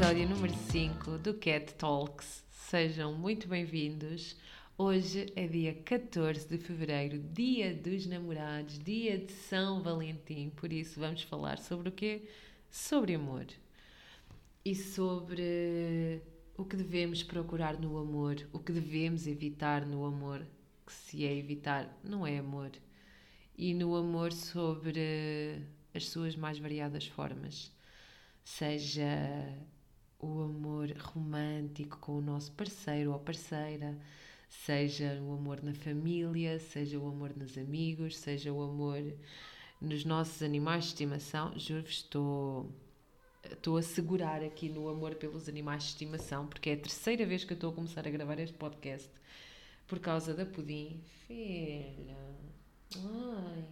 episódio número 5 do Cat Talks. Sejam muito bem-vindos. Hoje é dia 14 de fevereiro, dia dos namorados, dia de São Valentim. Por isso, vamos falar sobre o quê? Sobre amor. E sobre o que devemos procurar no amor, o que devemos evitar no amor, que se é evitar, não é amor. E no amor sobre as suas mais variadas formas seja o amor romântico com o nosso parceiro ou parceira, seja o amor na família, seja o amor nos amigos, seja o amor nos nossos animais de estimação. Juro-vos, estou, estou a segurar aqui no amor pelos animais de estimação, porque é a terceira vez que eu estou a começar a gravar este podcast por causa da Pudim. Filha, ai,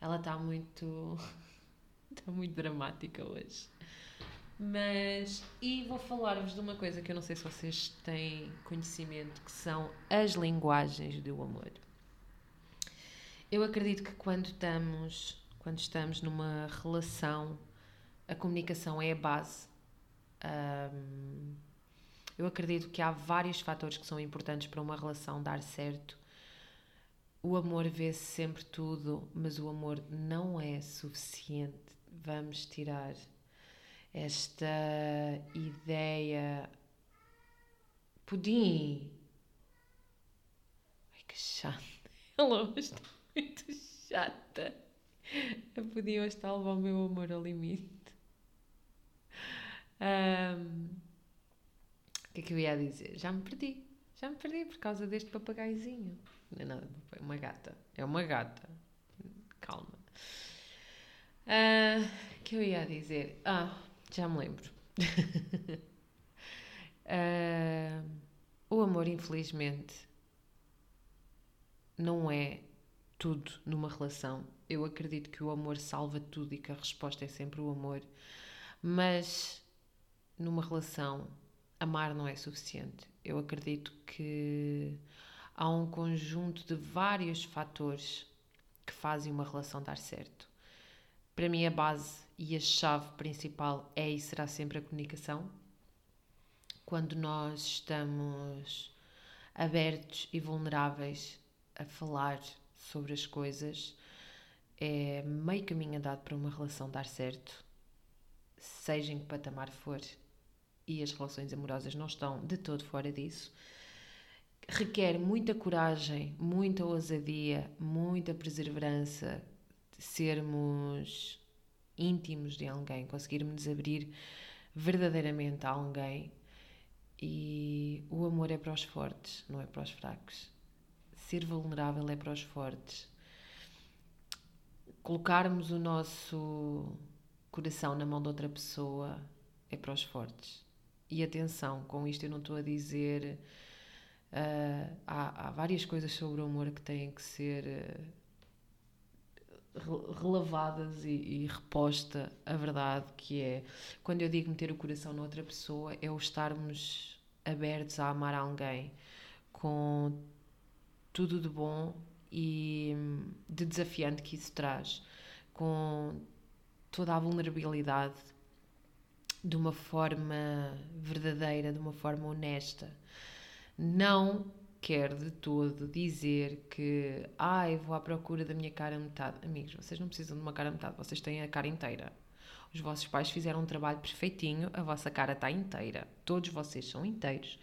ela está muito. está muito dramática hoje. Mas, e vou falar-vos de uma coisa que eu não sei se vocês têm conhecimento, que são as linguagens do amor. Eu acredito que quando estamos, quando estamos numa relação, a comunicação é a base. Um, eu acredito que há vários fatores que são importantes para uma relação dar certo. O amor vê-se sempre tudo, mas o amor não é suficiente. Vamos tirar esta ideia. Pudim! Ai que chata! Ela hoje está muito chata. A Pudim hoje está a levar o meu amor ao limite. Um, o que é que eu ia dizer? Já me perdi. Já me perdi por causa deste papagaizinho. Não é nada, é uma gata. É uma gata. Calma. O uh, que eu ia dizer? Ah, já me lembro. uh, o amor, infelizmente, não é tudo numa relação. Eu acredito que o amor salva tudo e que a resposta é sempre o amor. Mas numa relação, amar não é suficiente. Eu acredito que há um conjunto de vários fatores que fazem uma relação dar certo. Para mim, a base e a chave principal é e será sempre a comunicação. Quando nós estamos abertos e vulneráveis a falar sobre as coisas, é meio caminho andado para uma relação dar certo, seja em que patamar for, e as relações amorosas não estão de todo fora disso. Requer muita coragem, muita ousadia, muita perseverança, sermos íntimos de alguém, conseguirmos abrir verdadeiramente a alguém. E o amor é para os fortes, não é para os fracos. Ser vulnerável é para os fortes. Colocarmos o nosso coração na mão de outra pessoa é para os fortes. E atenção, com isto eu não estou a dizer. Uh, há, há, várias coisas sobre o amor que têm que ser. Uh, relavadas e, e, reposta a verdade que é quando eu digo meter o coração noutra pessoa é o estarmos abertos a amar alguém com tudo de bom e de desafiante que isso traz com toda a vulnerabilidade de uma forma verdadeira, de uma forma honesta. Não quer de todo dizer que ai, vou à procura da minha cara metade. Amigos, vocês não precisam de uma cara metade, vocês têm a cara inteira. Os vossos pais fizeram um trabalho perfeitinho, a vossa cara está inteira. Todos vocês são inteiros.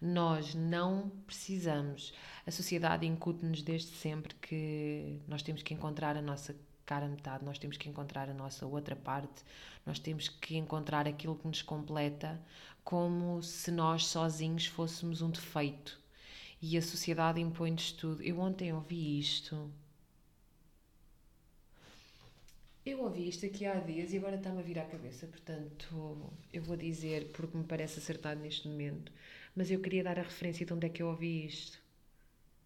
Nós não precisamos. A sociedade incute-nos desde sempre que nós temos que encontrar a nossa cara metade, nós temos que encontrar a nossa outra parte, nós temos que encontrar aquilo que nos completa, como se nós sozinhos fôssemos um defeito e a sociedade impõe-nos tudo. Eu ontem ouvi isto. Eu ouvi isto aqui há dias e agora está-me a vir à cabeça, portanto eu vou dizer porque me parece acertado neste momento, mas eu queria dar a referência de onde é que eu ouvi isto.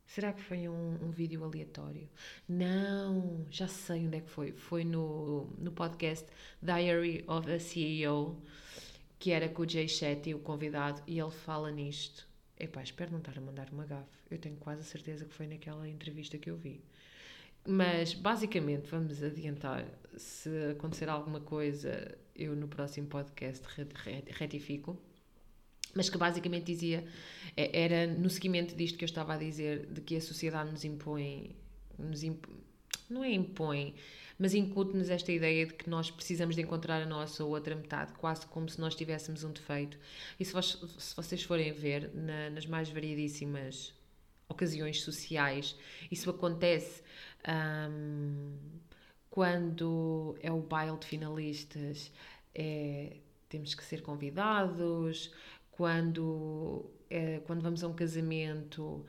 Será que foi um, um vídeo aleatório? Não, já sei onde é que foi. Foi no, no podcast Diary of a CEO, que era com o Jay Shetty, o convidado, e ele fala nisto. Epá, espero não estar a mandar uma gafe. Eu tenho quase a certeza que foi naquela entrevista que eu vi. Mas, basicamente, vamos adiantar. Se acontecer alguma coisa, eu no próximo podcast retifico. Mas que basicamente dizia, é, era no seguimento disto que eu estava a dizer, de que a sociedade nos impõe, nos imp, não é impõe, mas incute-nos esta ideia de que nós precisamos de encontrar a nossa ou outra metade, quase como se nós tivéssemos um defeito. E se, vos, se vocês forem ver na, nas mais variedíssimas ocasiões sociais, isso acontece um, quando é o baile de finalistas, é, temos que ser convidados, quando, é, quando vamos a um casamento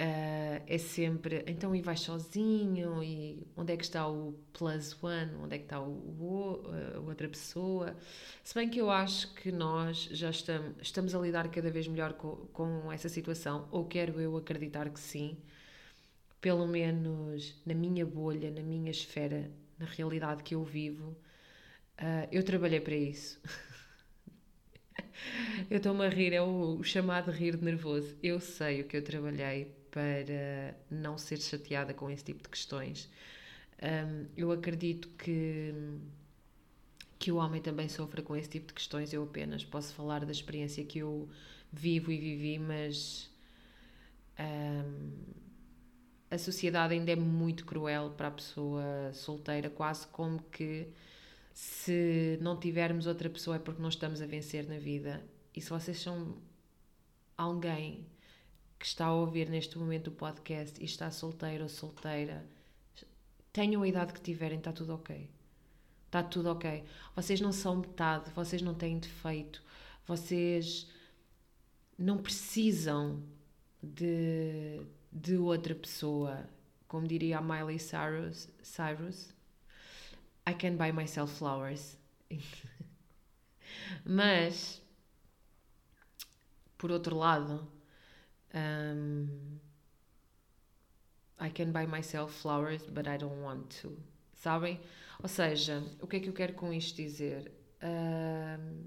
Uh, é sempre, então e vais sozinho? E onde é que está o plus one? Onde é que está o, o, a outra pessoa? Se bem que eu acho que nós já estamos, estamos a lidar cada vez melhor com, com essa situação, ou quero eu acreditar que sim, pelo menos na minha bolha, na minha esfera, na realidade que eu vivo, uh, eu trabalhei para isso. eu estou-me a rir, é o, chamado rir de nervoso. Eu sei o que eu trabalhei para não ser chateada com esse tipo de questões. Um, eu acredito que, que o homem também sofra com esse tipo de questões. Eu apenas posso falar da experiência que eu vivo e vivi, mas um, a sociedade ainda é muito cruel para a pessoa solteira, quase como que se não tivermos outra pessoa é porque não estamos a vencer na vida. E se vocês são alguém que está a ouvir neste momento o podcast e está solteiro ou solteira, tenham a idade que tiverem, está tudo ok. Está tudo ok. Vocês não são metade, vocês não têm defeito, vocês não precisam de, de outra pessoa. Como diria a Miley Cyrus, Cyrus I can buy myself flowers. Mas, por outro lado, um, I can buy myself flowers, but I don't want to. Sabem? Ou seja, o que é que eu quero com isto dizer? Um,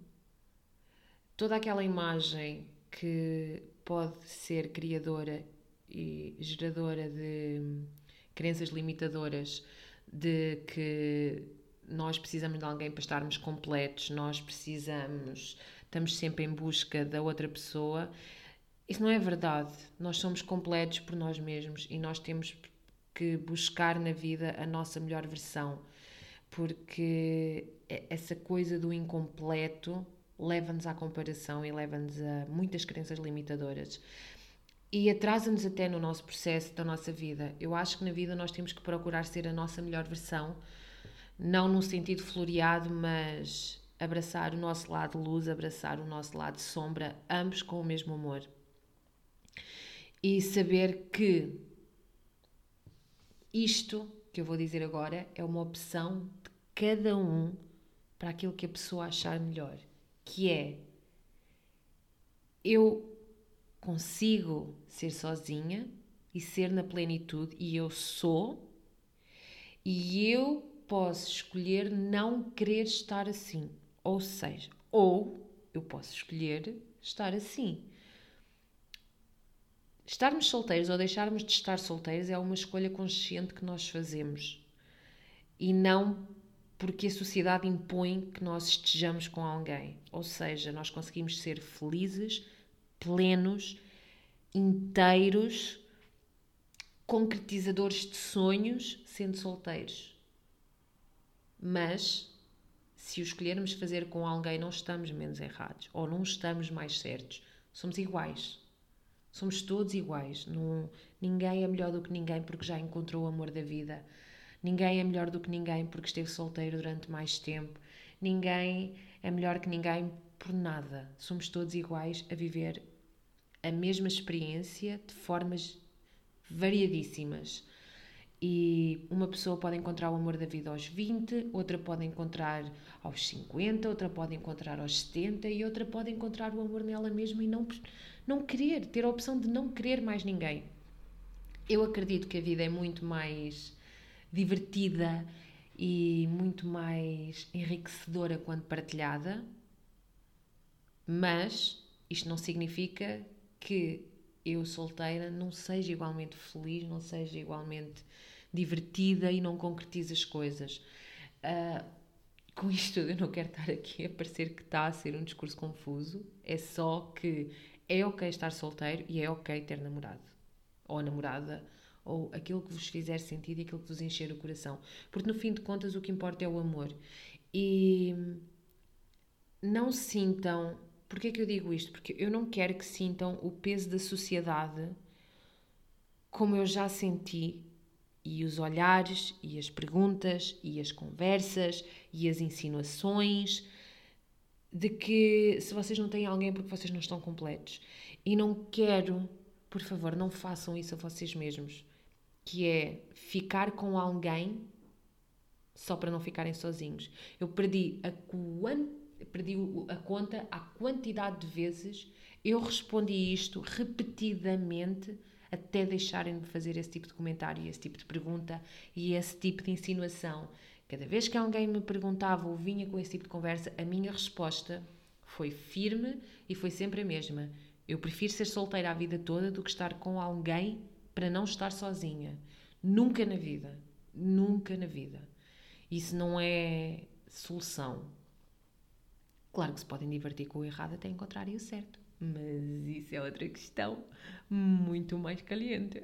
toda aquela imagem que pode ser criadora e geradora de crenças limitadoras de que nós precisamos de alguém para estarmos completos, nós precisamos, estamos sempre em busca da outra pessoa, isso não é verdade. Nós somos completos por nós mesmos e nós temos que buscar na vida a nossa melhor versão, porque essa coisa do incompleto leva-nos à comparação e leva-nos a muitas crenças limitadoras e atrasa-nos até no nosso processo da nossa vida. Eu acho que na vida nós temos que procurar ser a nossa melhor versão, não num sentido floreado, mas abraçar o nosso lado luz, abraçar o nosso lado sombra, ambos com o mesmo amor e saber que isto que eu vou dizer agora é uma opção de cada um para aquilo que a pessoa achar melhor, que é eu consigo ser sozinha e ser na plenitude e eu sou e eu posso escolher não querer estar assim, ou seja, ou eu posso escolher estar assim. Estarmos solteiros ou deixarmos de estar solteiros é uma escolha consciente que nós fazemos e não porque a sociedade impõe que nós estejamos com alguém. Ou seja, nós conseguimos ser felizes, plenos, inteiros, concretizadores de sonhos, sendo solteiros. Mas, se o escolhermos fazer com alguém, não estamos menos errados ou não estamos mais certos. Somos iguais. Somos todos iguais. Não, ninguém é melhor do que ninguém porque já encontrou o amor da vida. Ninguém é melhor do que ninguém porque esteve solteiro durante mais tempo. Ninguém é melhor que ninguém por nada. Somos todos iguais a viver a mesma experiência de formas variadíssimas. E uma pessoa pode encontrar o amor da vida aos 20, outra pode encontrar aos 50, outra pode encontrar aos 70 e outra pode encontrar o amor nela mesma e não não querer, ter a opção de não querer mais ninguém. Eu acredito que a vida é muito mais divertida e muito mais enriquecedora quando partilhada, mas isto não significa que eu solteira não seja igualmente feliz, não seja igualmente divertida e não concretize as coisas. Uh, Com isto eu não quero estar aqui a parecer que está a ser um discurso confuso, é só que é ok estar solteiro e é ok ter namorado ou namorada ou aquilo que vos fizer sentido e aquilo que vos encher o coração. Porque no fim de contas o que importa é o amor. E não sintam. Porquê é que eu digo isto? Porque eu não quero que sintam o peso da sociedade como eu já senti e os olhares e as perguntas e as conversas e as insinuações de que se vocês não têm alguém é porque vocês não estão completos. E não quero, por favor, não façam isso a vocês mesmos que é ficar com alguém só para não ficarem sozinhos. Eu perdi a, perdi a conta a quantidade de vezes eu respondi isto repetidamente até deixarem de fazer esse tipo de comentário, esse tipo de pergunta e esse tipo de insinuação. Cada vez que alguém me perguntava ou vinha com esse tipo de conversa, a minha resposta foi firme e foi sempre a mesma. Eu prefiro ser solteira a vida toda do que estar com alguém para não estar sozinha. Nunca na vida. Nunca na vida. Isso não é solução. Claro que se podem divertir com o errado até encontrarem o certo. Mas isso é outra questão muito mais caliente.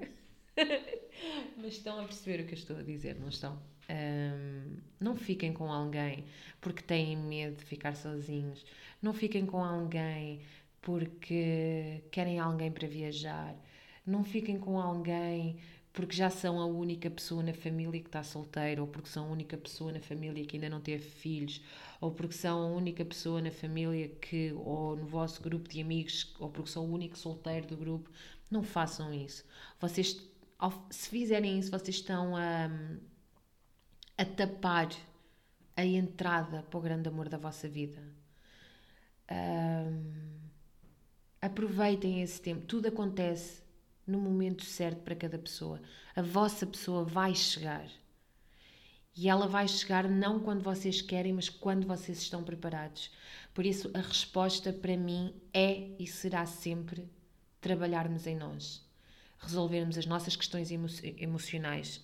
Mas estão a perceber o que eu estou a dizer, não estão? Um, não fiquem com alguém porque têm medo de ficar sozinhos. Não fiquem com alguém porque querem alguém para viajar. Não fiquem com alguém porque já são a única pessoa na família que está solteira, ou porque são a única pessoa na família que ainda não teve filhos, ou porque são a única pessoa na família que, ou no vosso grupo de amigos, ou porque são o único solteiro do grupo. Não façam isso. Vocês, se fizerem isso, vocês estão a, a tapar a entrada para o grande amor da vossa vida. Um, aproveitem esse tempo. Tudo acontece no momento certo para cada pessoa. A vossa pessoa vai chegar. E ela vai chegar não quando vocês querem, mas quando vocês estão preparados. Por isso, a resposta para mim é e será sempre trabalharmos em nós, resolvermos as nossas questões emo emocionais,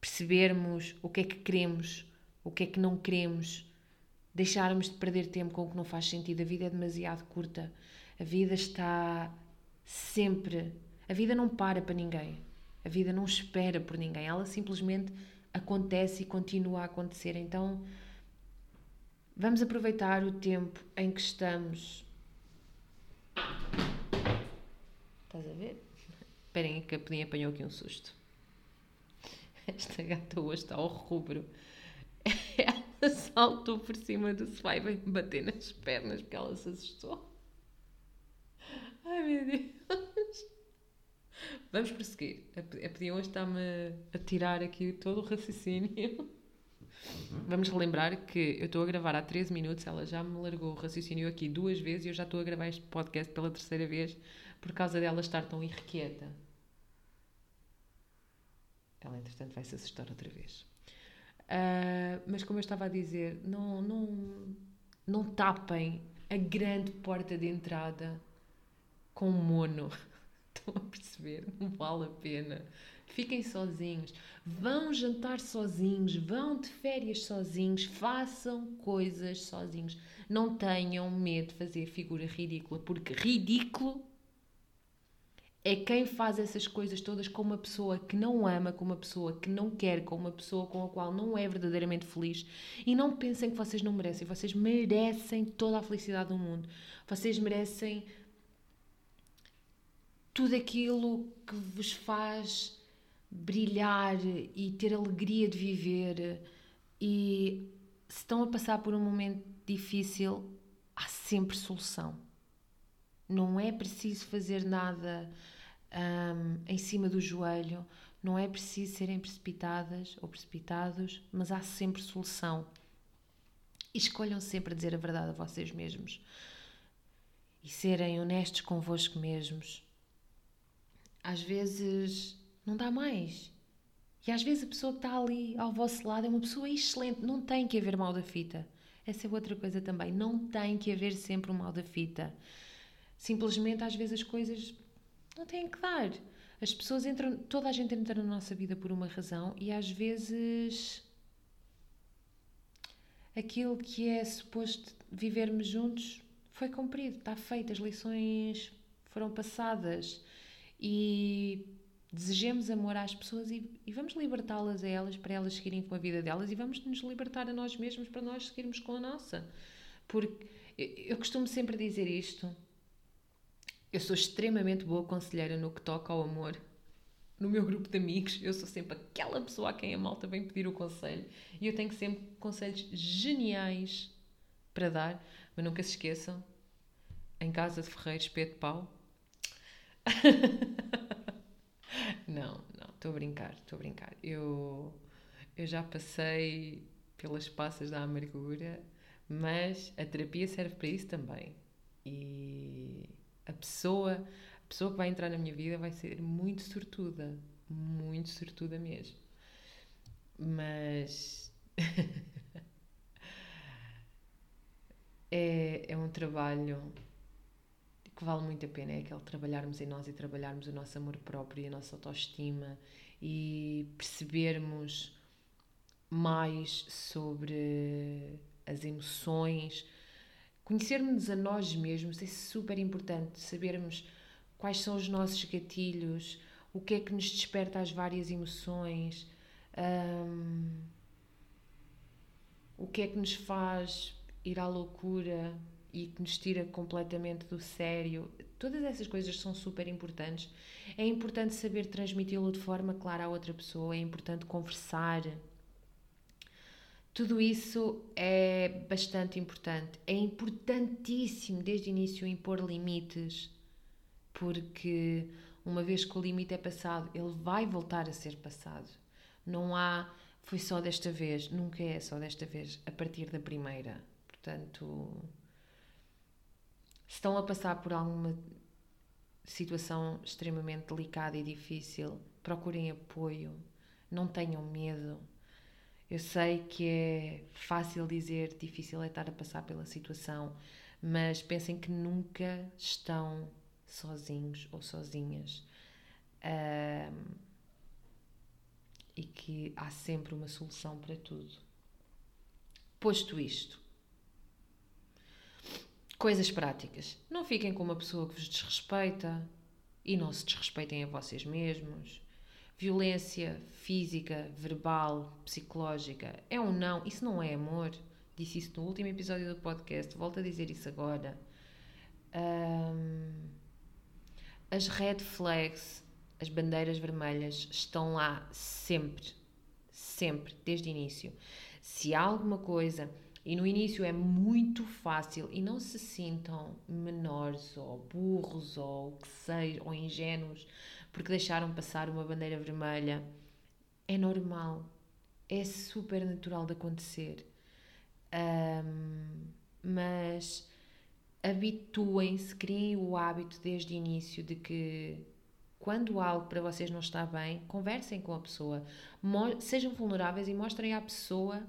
percebermos o que é que queremos, o que é que não queremos, deixarmos de perder tempo com o que não faz sentido. A vida é demasiado curta. A vida está sempre a vida não para para ninguém. A vida não espera por ninguém. Ela simplesmente acontece e continua a acontecer. Então, vamos aproveitar o tempo em que estamos. Estás a ver? Esperem que a Pedinha apanhou aqui um susto. Esta gata hoje está ao rubro. Ela saltou por cima do sofá e veio bater nas pernas porque ela se assustou. Ai meu Deus. Vamos prosseguir. A Pedião hoje está-me a tirar aqui todo o raciocínio. Vamos relembrar que eu estou a gravar há 13 minutos, ela já me largou o raciocínio aqui duas vezes e eu já estou a gravar este podcast pela terceira vez por causa dela estar tão irrequieta. Ela, entretanto, vai se assustar outra vez. Uh, mas como eu estava a dizer, não, não, não tapem a grande porta de entrada com mono. Estão a perceber? Não vale a pena. Fiquem sozinhos, vão jantar sozinhos, vão de férias sozinhos, façam coisas sozinhos. Não tenham medo de fazer figura ridícula, porque ridículo é quem faz essas coisas todas com uma pessoa que não ama, com uma pessoa que não quer, com uma pessoa com a qual não é verdadeiramente feliz. E não pensem que vocês não merecem, vocês merecem toda a felicidade do mundo. Vocês merecem tudo aquilo que vos faz brilhar e ter alegria de viver. E se estão a passar por um momento difícil, há sempre solução. Não é preciso fazer nada um, em cima do joelho, não é preciso serem precipitadas ou precipitados, mas há sempre solução. E escolham sempre dizer a verdade a vocês mesmos e serem honestos convosco mesmos às vezes não dá mais. E às vezes a pessoa que está ali ao vosso lado é uma pessoa excelente. Não tem que haver mal da fita. Essa é outra coisa também. Não tem que haver sempre um mal da fita. Simplesmente às vezes as coisas não têm que dar. As pessoas entram, toda a gente entra na nossa vida por uma razão e às vezes aquilo que é suposto vivermos juntos foi cumprido, está feito, as lições foram passadas e desejemos amor às pessoas e, e vamos libertá-las a elas para elas seguirem com a vida delas e vamos nos libertar a nós mesmos para nós seguirmos com a nossa. Porque eu costumo sempre dizer isto. Eu sou extremamente boa conselheira no que toca ao amor. No meu grupo de amigos, eu sou sempre aquela pessoa a quem a malta vem pedir o conselho. E eu tenho sempre conselhos geniais para dar, mas nunca se esqueçam: em casa de Ferreiro, espeto de pau. não, não, estou a brincar, estou a brincar. Eu, eu já passei pelas passas da amargura, mas a terapia serve para isso também. E a pessoa, a pessoa que vai entrar na minha vida vai ser muito sortuda, muito sortuda mesmo. Mas é, é um trabalho que vale muito a pena, é aquele trabalharmos em nós e trabalharmos o nosso amor próprio e a nossa autoestima e percebermos mais sobre as emoções, conhecermos a nós mesmos é super importante, sabermos quais são os nossos gatilhos, o que é que nos desperta as várias emoções, um, o que é que nos faz ir à loucura e que nos tira completamente do sério. Todas essas coisas são super importantes. É importante saber transmiti-lo de forma clara à outra pessoa, é importante conversar. Tudo isso é bastante importante. É importantíssimo desde o início impor limites, porque uma vez que o limite é passado, ele vai voltar a ser passado. Não há, foi só desta vez, nunca é só desta vez, a partir da primeira. Portanto, estão a passar por alguma situação extremamente delicada e difícil, procurem apoio, não tenham medo. Eu sei que é fácil dizer, difícil é estar a passar pela situação, mas pensem que nunca estão sozinhos ou sozinhas. Um, e que há sempre uma solução para tudo. Posto isto, coisas práticas. Não fiquem com uma pessoa que vos desrespeita e não se desrespeitem a vocês mesmos. Violência física, verbal, psicológica é um não. Isso não é amor. Disse isso no último episódio do podcast. Volto a dizer isso agora. Um, as red flags as bandeiras vermelhas estão lá sempre, sempre, desde o início. Se há alguma coisa, e no início é muito fácil, e não se sintam menores ou burros ou que seja, ou ingênuos, porque deixaram passar uma bandeira vermelha, é normal, é super natural de acontecer. Um, mas habituem-se, criem o hábito desde o início de que quando algo para vocês não está bem, conversem com a pessoa, sejam vulneráveis e mostrem à pessoa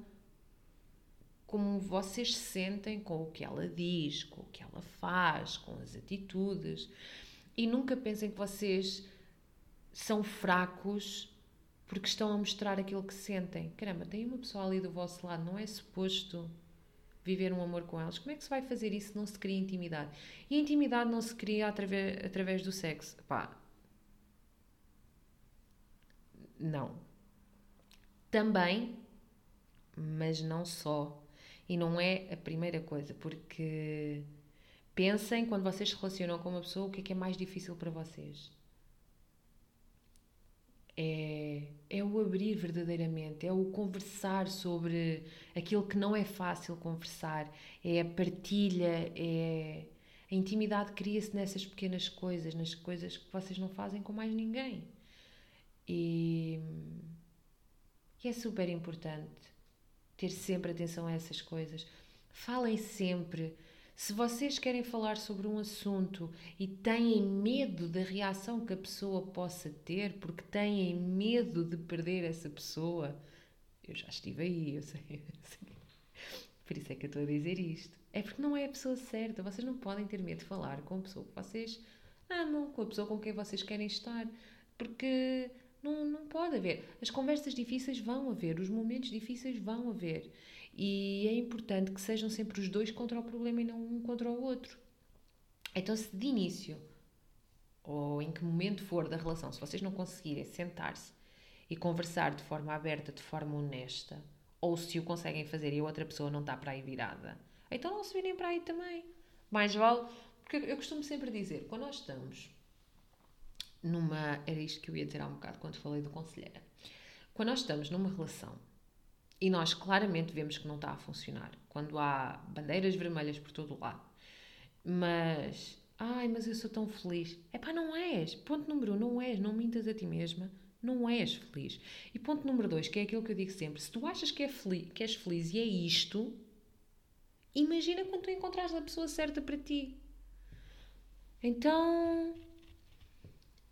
como vocês se sentem com o que ela diz, com o que ela faz, com as atitudes. E nunca pensem que vocês são fracos porque estão a mostrar aquilo que sentem. Caramba, tem uma pessoa ali do vosso lado, não é suposto viver um amor com elas. Como é que se vai fazer isso se não se cria intimidade? E a intimidade não se cria através, através do sexo. Pá, não. Também, mas não só. E não é a primeira coisa, porque pensem quando vocês se relacionam com uma pessoa, o que é que é mais difícil para vocês? É, é o abrir verdadeiramente, é o conversar sobre aquilo que não é fácil conversar, é a partilha, é a intimidade cria-se nessas pequenas coisas, nas coisas que vocês não fazem com mais ninguém. E, e é super importante ter sempre atenção a essas coisas. Falem sempre. Se vocês querem falar sobre um assunto e têm medo da reação que a pessoa possa ter, porque têm medo de perder essa pessoa, eu já estive aí, eu sei, eu sei. Por isso é que eu estou a dizer isto. É porque não é a pessoa certa. Vocês não podem ter medo de falar com a pessoa que vocês amam, com a pessoa com quem vocês querem estar. Porque não, não pode haver. As conversas difíceis vão haver, os momentos difíceis vão haver. E é importante que sejam sempre os dois contra o problema e não um contra o outro. Então, se de início, ou em que momento for da relação, se vocês não conseguirem sentar-se e conversar de forma aberta, de forma honesta, ou se o conseguem fazer e a outra pessoa não está para aí virada, então não se virem para aí também. Mais vale. Porque eu costumo sempre dizer, quando nós estamos numa. Era isto que eu ia dizer há um bocado quando falei do conselheira. Quando nós estamos numa relação e nós claramente vemos que não está a funcionar, quando há bandeiras vermelhas por todo o lado, mas. Ai, mas eu sou tão feliz. É pá, não és. Ponto número um, não és. Não mintas a ti mesma. Não és feliz. E ponto número dois, que é aquilo que eu digo sempre: se tu achas que, é feliz, que és feliz e é isto, imagina quando tu encontrares a pessoa certa para ti. Então,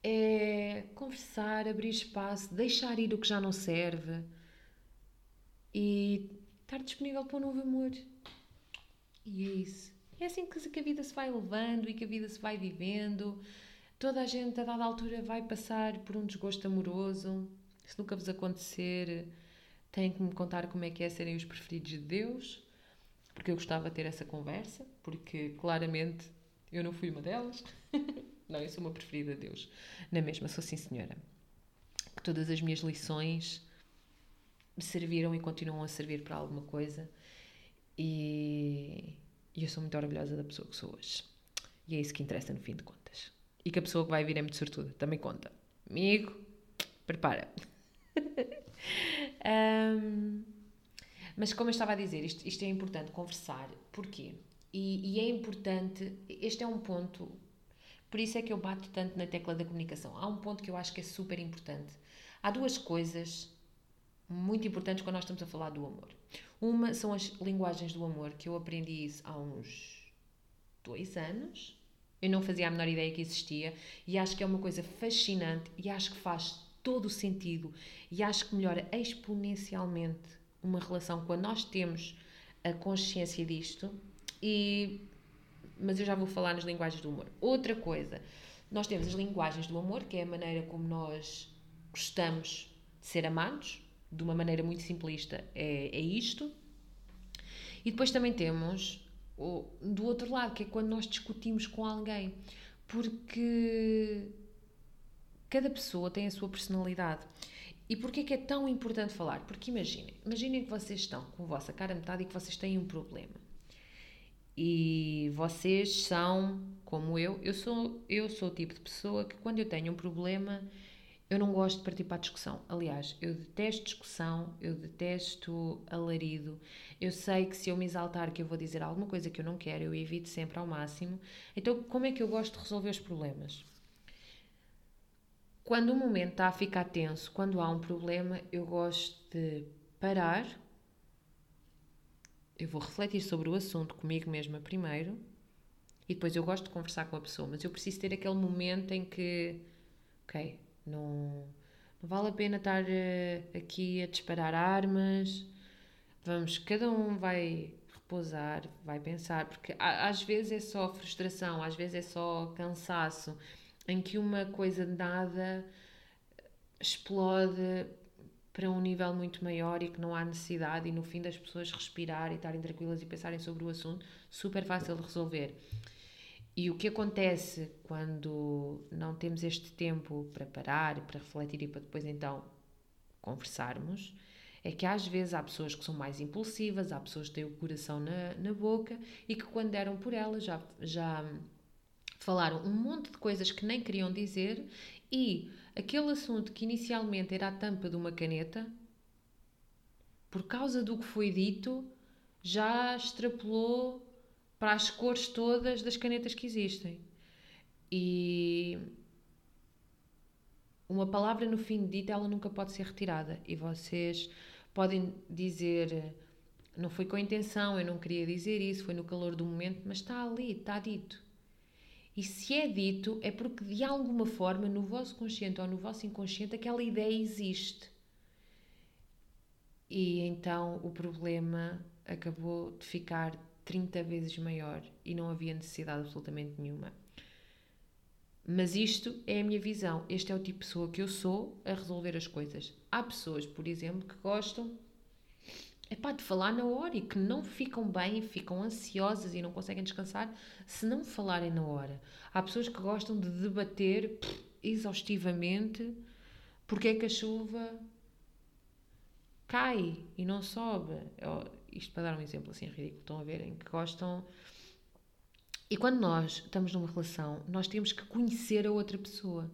é conversar, abrir espaço, deixar ir o que já não serve e estar disponível para um novo amor. E é isso. É assim que a vida se vai levando e que a vida se vai vivendo. Toda a gente, a dada altura, vai passar por um desgosto amoroso. Se nunca vos acontecer, têm que me contar como é que é serem os preferidos de Deus, porque eu gostava de ter essa conversa, porque claramente eu não fui uma delas. não, eu sou uma preferida de Deus. Na mesma, sou sim senhora. Que todas as minhas lições me serviram e continuam a servir para alguma coisa. E, e eu sou muito orgulhosa da pessoa que sou hoje. E é isso que interessa no fim de contas. E que a pessoa que vai vir é muito sortuda, também conta. Amigo, prepara. um, mas como eu estava a dizer, isto, isto é importante conversar. Porquê? E, e, é importante, este é um ponto, por isso é que eu bato tanto na tecla da comunicação. Há um ponto que eu acho que é super importante. Há duas coisas muito importantes quando nós estamos a falar do amor. Uma são as linguagens do amor, que eu aprendi isso há uns dois anos. Eu não fazia a menor ideia que existia e acho que é uma coisa fascinante e acho que faz todo o sentido e acho que melhora exponencialmente uma relação quando nós temos a consciência disto. E mas eu já vou falar nas linguagens do amor. Outra coisa, nós temos as linguagens do amor, que é a maneira como nós gostamos de ser amados, de uma maneira muito simplista, é, é isto. E depois também temos o, do outro lado, que é quando nós discutimos com alguém, porque cada pessoa tem a sua personalidade. E porquê é que é tão importante falar? Porque imaginem, imaginem que vocês estão com a vossa cara metade e que vocês têm um problema. E vocês são como eu, eu sou eu sou o tipo de pessoa que quando eu tenho um problema, eu não gosto de partir para a discussão. Aliás, eu detesto discussão, eu detesto alarido. Eu sei que se eu me exaltar que eu vou dizer alguma coisa que eu não quero, eu evito sempre ao máximo. Então, como é que eu gosto de resolver os problemas? Quando o momento está a ficar tenso, quando há um problema, eu gosto de parar. Eu vou refletir sobre o assunto comigo mesma primeiro e depois eu gosto de conversar com a pessoa, mas eu preciso ter aquele momento em que, ok, não, não vale a pena estar uh, aqui a disparar armas. Vamos, cada um vai repousar, vai pensar, porque às vezes é só frustração, às vezes é só cansaço, em que uma coisa nada explode para um nível muito maior e que não há necessidade e no fim das pessoas respirar e estarem tranquilas e pensarem sobre o assunto, super fácil de resolver. E o que acontece quando não temos este tempo para parar, para refletir e para depois então conversarmos, é que às vezes há pessoas que são mais impulsivas, há pessoas que têm o coração na, na boca e que quando deram por elas já, já falaram um monte de coisas que nem queriam dizer e aquele assunto que inicialmente era a tampa de uma caneta, por causa do que foi dito, já extrapolou para as cores todas das canetas que existem. E uma palavra no fim de dita, ela nunca pode ser retirada. E vocês podem dizer, não foi com intenção, eu não queria dizer isso, foi no calor do momento, mas está ali, está dito. E se é dito, é porque de alguma forma, no vosso consciente ou no vosso inconsciente, aquela ideia existe. E então o problema acabou de ficar 30 vezes maior e não havia necessidade absolutamente nenhuma. Mas isto é a minha visão. Este é o tipo de pessoa que eu sou a resolver as coisas. Há pessoas, por exemplo, que gostam é pá, de falar na hora e que não ficam bem, ficam ansiosas e não conseguem descansar se não falarem na hora. Há pessoas que gostam de debater pff, exaustivamente porque é que a chuva cai e não sobe. Eu, isto para dar um exemplo assim ridículo, estão a ver, em que gostam. E quando nós estamos numa relação, nós temos que conhecer a outra pessoa.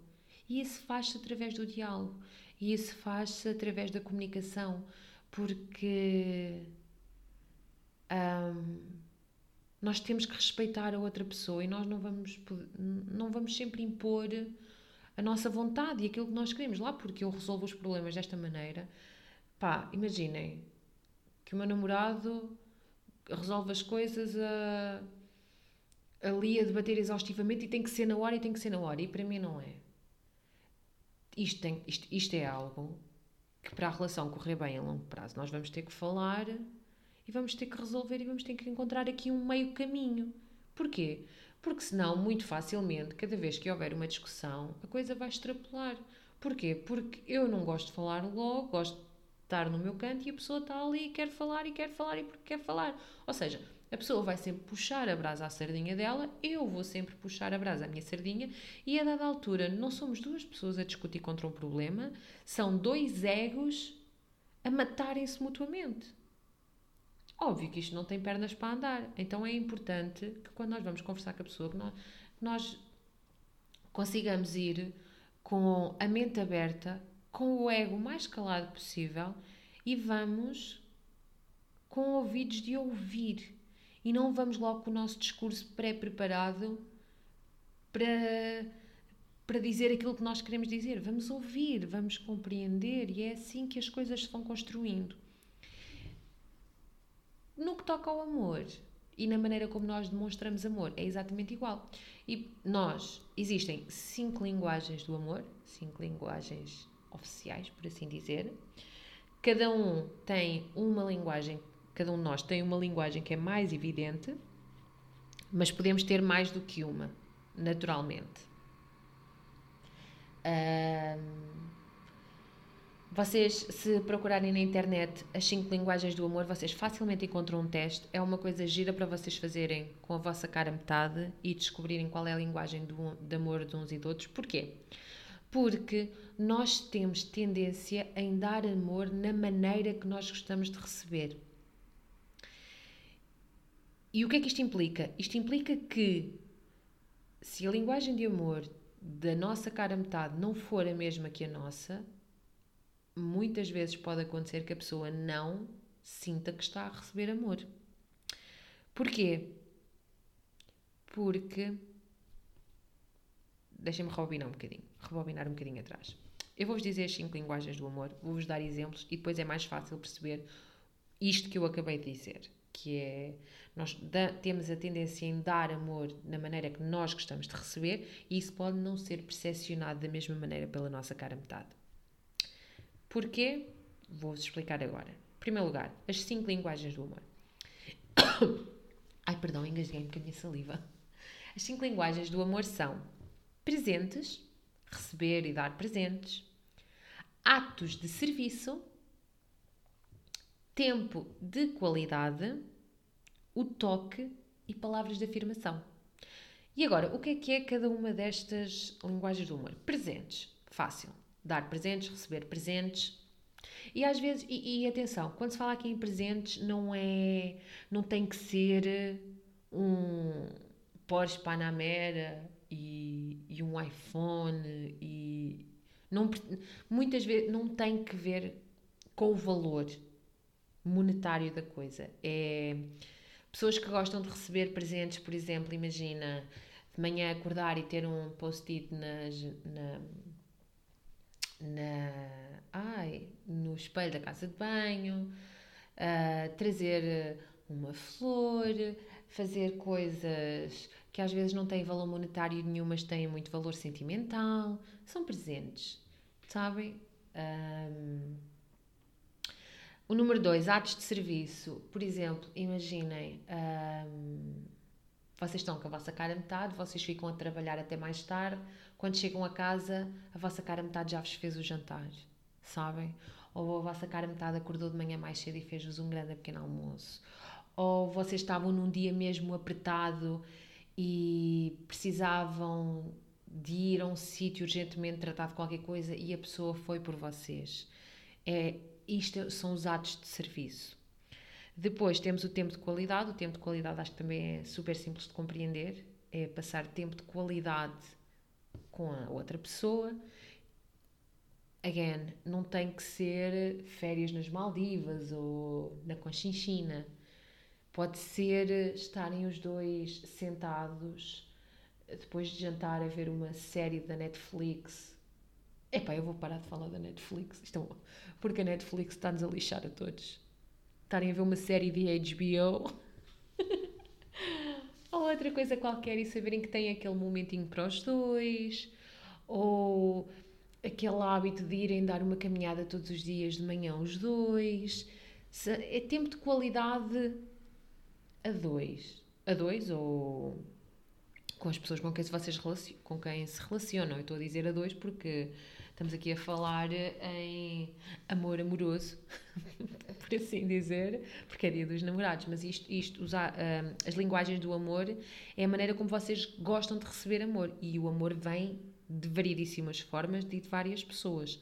E isso faz-se através do diálogo. E isso faz-se através da comunicação porque um, nós temos que respeitar a outra pessoa e nós não vamos, não vamos sempre impor a nossa vontade e aquilo que nós queremos lá, porque eu resolvo os problemas desta maneira. Pá, imaginem que o meu namorado resolve as coisas a, ali a debater exaustivamente e tem que ser na hora e tem que ser na hora, e para mim não é. Isto, tem, isto, isto é algo que para a relação correr bem a longo prazo nós vamos ter que falar e vamos ter que resolver e vamos ter que encontrar aqui um meio caminho. Porquê? Porque senão, muito facilmente, cada vez que houver uma discussão, a coisa vai extrapolar. Porquê? Porque eu não gosto de falar logo, gosto de estar no meu canto e a pessoa está ali e quer falar e quer falar e porque quer falar. Ou seja, a pessoa vai sempre puxar a brasa à sardinha dela, eu vou sempre puxar a brasa à minha sardinha, e a dada altura não somos duas pessoas a discutir contra um problema, são dois egos a matarem-se mutuamente. Óbvio que isto não tem pernas para andar, então é importante que quando nós vamos conversar com a pessoa, que nós, nós consigamos ir com a mente aberta, com o ego mais calado possível e vamos com ouvidos de ouvir e não vamos logo com o nosso discurso pré-preparado para, para dizer aquilo que nós queremos dizer. Vamos ouvir, vamos compreender e é assim que as coisas se vão construindo. No que toca ao amor e na maneira como nós demonstramos amor, é exatamente igual. E nós, existem cinco linguagens do amor, cinco linguagens oficiais, por assim dizer. Cada um tem uma linguagem Cada um de nós tem uma linguagem que é mais evidente, mas podemos ter mais do que uma, naturalmente. vocês, se procurarem na internet as cinco linguagens do amor, vocês facilmente encontram um teste. É uma coisa gira para vocês fazerem com a vossa cara metade e descobrirem qual é a linguagem do, de amor de uns e de outros. Porquê? Porque nós temos tendência em dar amor na maneira que nós gostamos de receber. E o que é que isto implica? Isto implica que se a linguagem de amor da nossa cara metade não for a mesma que a nossa, muitas vezes pode acontecer que a pessoa não sinta que está a receber amor. Porquê? Porque. Deixem-me rebobinar um bocadinho, rebobinar um bocadinho atrás. Eu vou-vos dizer as cinco linguagens do amor, vou-vos dar exemplos e depois é mais fácil perceber isto que eu acabei de dizer que é nós da, temos a tendência em dar amor na maneira que nós gostamos de receber e isso pode não ser percepcionado da mesma maneira pela nossa cara metade. Porquê? Vou-vos explicar agora. Em primeiro lugar, as cinco linguagens do amor. Ai, perdão, engasguei-me com a minha saliva. As cinco linguagens do amor são presentes, receber e dar presentes, atos de serviço, tempo de qualidade, o toque e palavras de afirmação. E agora, o que é que é cada uma destas linguagens do humor? Presentes, fácil. Dar presentes, receber presentes. E às vezes, e, e atenção, quando se fala aqui em presentes, não é, não tem que ser um Porsche Panamera e, e um iPhone e não, muitas vezes não tem que ver com o valor monetário da coisa. É pessoas que gostam de receber presentes, por exemplo, imagina de manhã acordar e ter um post-it na, na, ai, no espelho da casa de banho, uh, trazer uma flor, fazer coisas que às vezes não têm valor monetário nenhum, mas têm muito valor sentimental. São presentes, sabem? Um, o número dois, atos de serviço. Por exemplo, imaginem, hum, vocês estão com a vossa cara metade, vocês ficam a trabalhar até mais tarde. Quando chegam a casa, a vossa cara metade já vos fez o jantar, sabem? ou a vossa cara metade acordou de manhã mais cedo e fez-vos um grande pequeno almoço, ou vocês estavam num dia mesmo apertado e precisavam de ir a um sítio urgentemente tratar de qualquer coisa e a pessoa foi por vocês. É, isto são os atos de serviço. Depois temos o tempo de qualidade. O tempo de qualidade acho que também é super simples de compreender. É passar tempo de qualidade com a outra pessoa. Again, não tem que ser férias nas Maldivas ou na Conchinchina. Pode ser estarem os dois sentados depois de jantar a ver uma série da Netflix. Epá, eu vou parar de falar da Netflix. Isto é porque a Netflix está-nos a lixar a todos. Estarem a ver uma série de HBO. ou outra coisa qualquer e saberem que tem aquele momentinho para os dois. Ou aquele hábito de irem dar uma caminhada todos os dias de manhã os dois. É tempo de qualidade a dois. A dois ou com as pessoas com quem, vocês com quem se relacionam. Eu estou a dizer a dois porque estamos aqui a falar em amor amoroso, por assim dizer, porque é dia dos namorados, mas isto, isto usar as linguagens do amor é a maneira como vocês gostam de receber amor e o amor vem de variedíssimas formas de várias pessoas.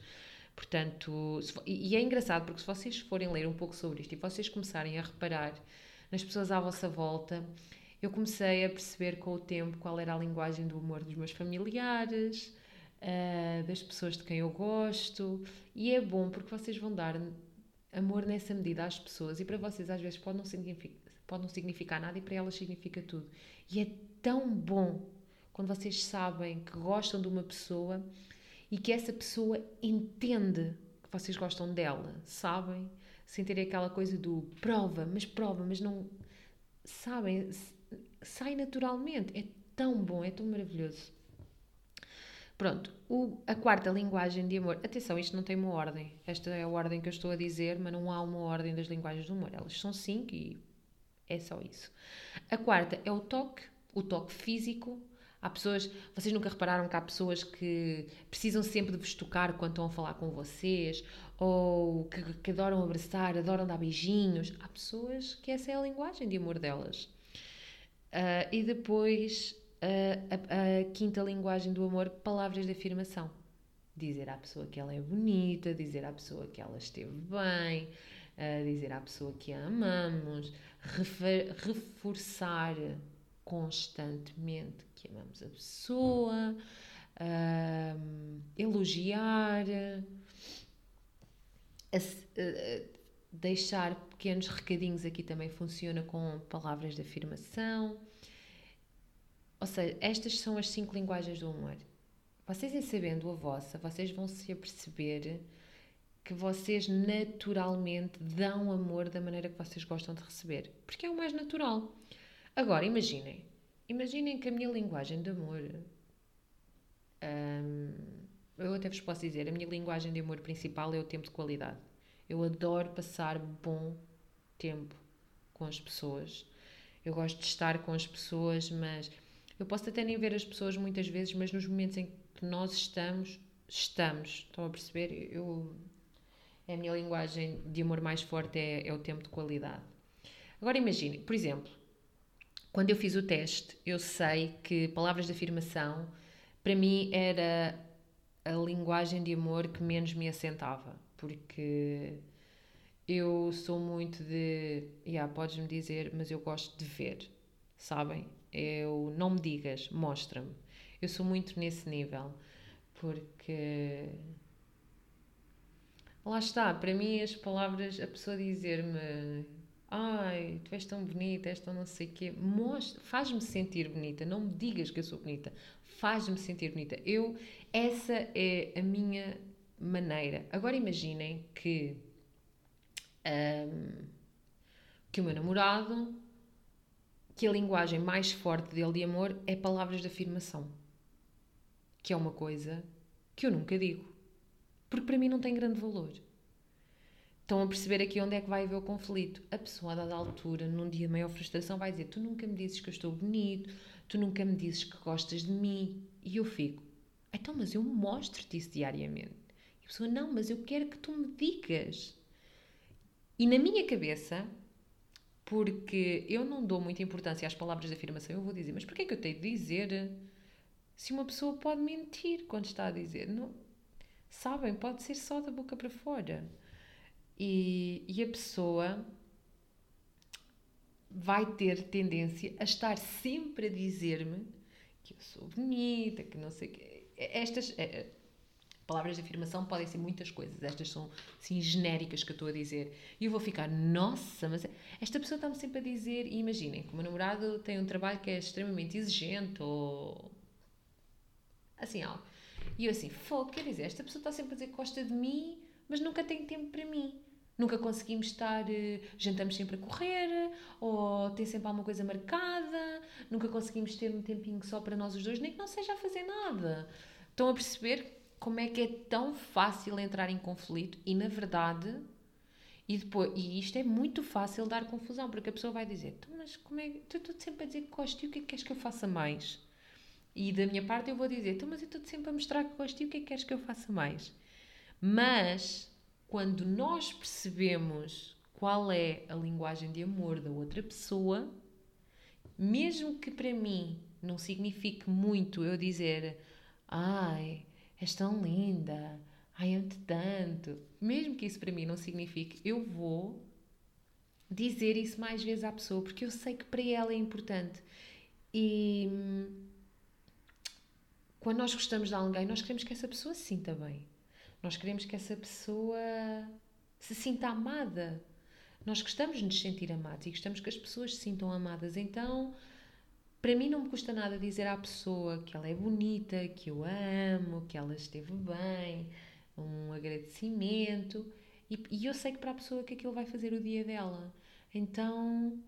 Portanto, e é engraçado porque se vocês forem ler um pouco sobre isto e vocês começarem a reparar nas pessoas à vossa volta, eu comecei a perceber com o tempo qual era a linguagem do amor dos meus familiares, uh, das pessoas de quem eu gosto, e é bom porque vocês vão dar amor nessa medida às pessoas, e para vocês às vezes pode não significar, pode não significar nada e para elas significa tudo. E é tão bom quando vocês sabem que gostam de uma pessoa e que essa pessoa entende que vocês gostam dela, sabem? Sem ter aquela coisa do prova, mas prova, mas não. Sabem? sai naturalmente. É tão bom, é tão maravilhoso. Pronto, o, a quarta linguagem de amor. Atenção, isto não tem uma ordem. Esta é a ordem que eu estou a dizer, mas não há uma ordem das linguagens do amor. Elas são cinco e é só isso. A quarta é o toque, o toque físico. Há pessoas, vocês nunca repararam que há pessoas que precisam sempre de vos tocar quando estão a falar com vocês, ou que, que adoram abraçar, adoram dar beijinhos. Há pessoas que essa é a linguagem de amor delas. Uh, e depois uh, a, a, quinta linguagem do amor, palavras de afirmação. Dizer à pessoa que ela é bonita, dizer à pessoa que ela esteve bem, uh, dizer à pessoa que a amamos, refer, reforçar constantemente que amamos a pessoa, elogiar, deixar pequenos recadinhos aqui também funciona com palavras de afirmação. Ou seja, estas são as cinco linguagens do amor. Vocês, em sabendo a vossa, vocês vão se aperceber que vocês naturalmente dão amor da maneira que vocês gostam de receber. Porque é o mais natural. Agora, imaginem. Imaginem que a minha linguagem de amor. Hum, eu até vos posso dizer, a minha linguagem de amor principal é o tempo de qualidade. Eu adoro passar bom tempo com as pessoas. Eu gosto de estar com as pessoas, mas eu posso até nem ver as pessoas muitas vezes, mas nos momentos em que nós estamos, estamos. Estão a perceber? Eu, é a minha linguagem de amor mais forte é, é o tempo de qualidade. Agora imagine, por exemplo, quando eu fiz o teste, eu sei que palavras de afirmação para mim era a linguagem de amor que menos me assentava, porque eu sou muito de. Yeah, podes-me dizer, mas eu gosto de ver, sabem? Eu não me digas, mostra-me. Eu sou muito nesse nível, porque. Lá está, para mim as palavras, a pessoa dizer-me ai, tu és tão bonita, és tão não sei o quê, faz-me sentir bonita, não me digas que eu sou bonita, faz-me sentir bonita. Eu, essa é a minha maneira. Agora imaginem que um, que o meu namorado, que a linguagem mais forte dele de amor é palavras de afirmação. Que é uma coisa que eu nunca digo. Porque para mim não tem grande valor. Estão a perceber aqui onde é que vai haver o conflito. A pessoa, a dada altura, num dia de maior frustração, vai dizer: Tu nunca me dizes que eu estou bonito, tu nunca me dizes que gostas de mim. E eu fico: Então, mas eu mostro-te isso diariamente. a pessoa, não, mas eu quero que tu me digas. E na minha cabeça, porque eu não dou muita importância às palavras de afirmação, eu vou dizer, mas porquê é que eu tenho de dizer se uma pessoa pode mentir quando está a dizer? Não, sabem, pode ser só da boca para fora. E, e a pessoa vai ter tendência a estar sempre a dizer-me que eu sou bonita, que não sei o quê. Estas é, palavras de afirmação podem ser muitas coisas. Estas são, assim, genéricas que eu estou a dizer. E eu vou ficar, nossa, mas esta pessoa está-me sempre a dizer... E imaginem que o meu namorado tem um trabalho que é extremamente exigente ou... Assim, algo. E eu assim, fogo, quer dizer, esta pessoa está sempre a dizer que gosta de mim, mas nunca tem tempo para mim. Nunca conseguimos estar, eh, jantamos sempre a correr, ou tem sempre alguma coisa marcada, nunca conseguimos ter um tempinho só para nós os dois, nem que não seja a fazer nada. Estão a perceber como é que é tão fácil entrar em conflito e, na verdade, e, depois, e isto é muito fácil dar confusão, porque a pessoa vai dizer: Mas como é que. estou sempre a dizer que gosto e o que é que queres que eu faça mais? E da minha parte eu vou dizer: Mas eu estou sempre a mostrar que gosto e o que é que queres que eu faça mais? Mas quando nós percebemos qual é a linguagem de amor da outra pessoa, mesmo que para mim não signifique muito eu dizer ai, és tão linda, ai, amo-te tanto, mesmo que isso para mim não signifique, eu vou dizer isso mais vezes à pessoa, porque eu sei que para ela é importante. E quando nós gostamos de alguém, nós queremos que essa pessoa se sinta bem. Nós queremos que essa pessoa se sinta amada. Nós gostamos de nos sentir amados e gostamos que as pessoas se sintam amadas. Então, para mim não me custa nada dizer à pessoa que ela é bonita, que eu amo, que ela esteve bem, um agradecimento. E, e eu sei que para a pessoa que aquilo vai fazer o dia dela. Então,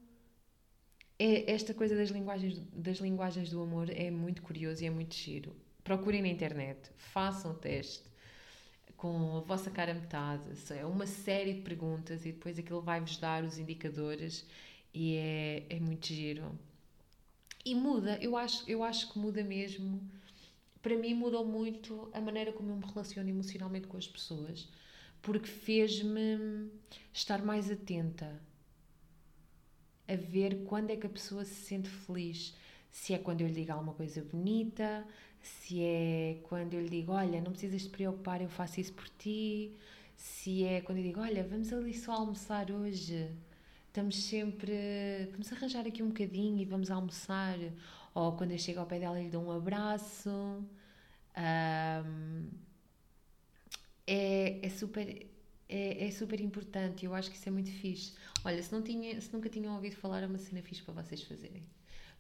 é, esta coisa das linguagens, das linguagens do amor é muito curioso e é muito giro. Procurem na internet, façam o teste com a vossa cara metade. É uma série de perguntas e depois aquilo vai-vos dar os indicadores e é, é muito giro. E muda, eu acho, eu acho que muda mesmo. Para mim mudou muito a maneira como eu me relaciono emocionalmente com as pessoas, porque fez-me estar mais atenta a ver quando é que a pessoa se sente feliz. Se é quando eu lhe digo alguma coisa bonita, se é quando eu lhe digo, olha, não precisas te preocupar, eu faço isso por ti, se é quando eu digo, olha, vamos ali só almoçar hoje, estamos sempre, vamos arranjar aqui um bocadinho e vamos almoçar, ou quando eu chego ao pé dela lhe dou um abraço, um, é, é super... É, é, super importante, eu acho que isso é muito fixe. Olha, se, não tinha, se nunca tinham ouvido falar, é uma cena fixe para vocês fazerem.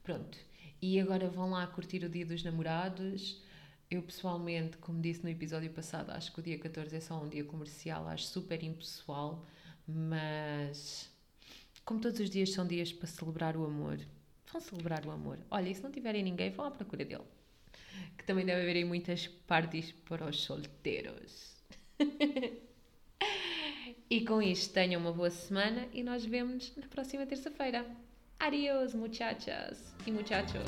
Pronto, e agora vão lá curtir o Dia dos Namorados. Eu pessoalmente, como disse no episódio passado, acho que o dia 14 é só um dia comercial, acho super impessoal, mas como todos os dias são dias para celebrar o amor, vão celebrar o amor. Olha, e se não tiverem ninguém, vão à procura dele. Que também deve haver muitas parties para os solteiros. e com isto, tenham uma boa semana e nós vemos na próxima terça-feira. Adiós, muchachas y muchachos.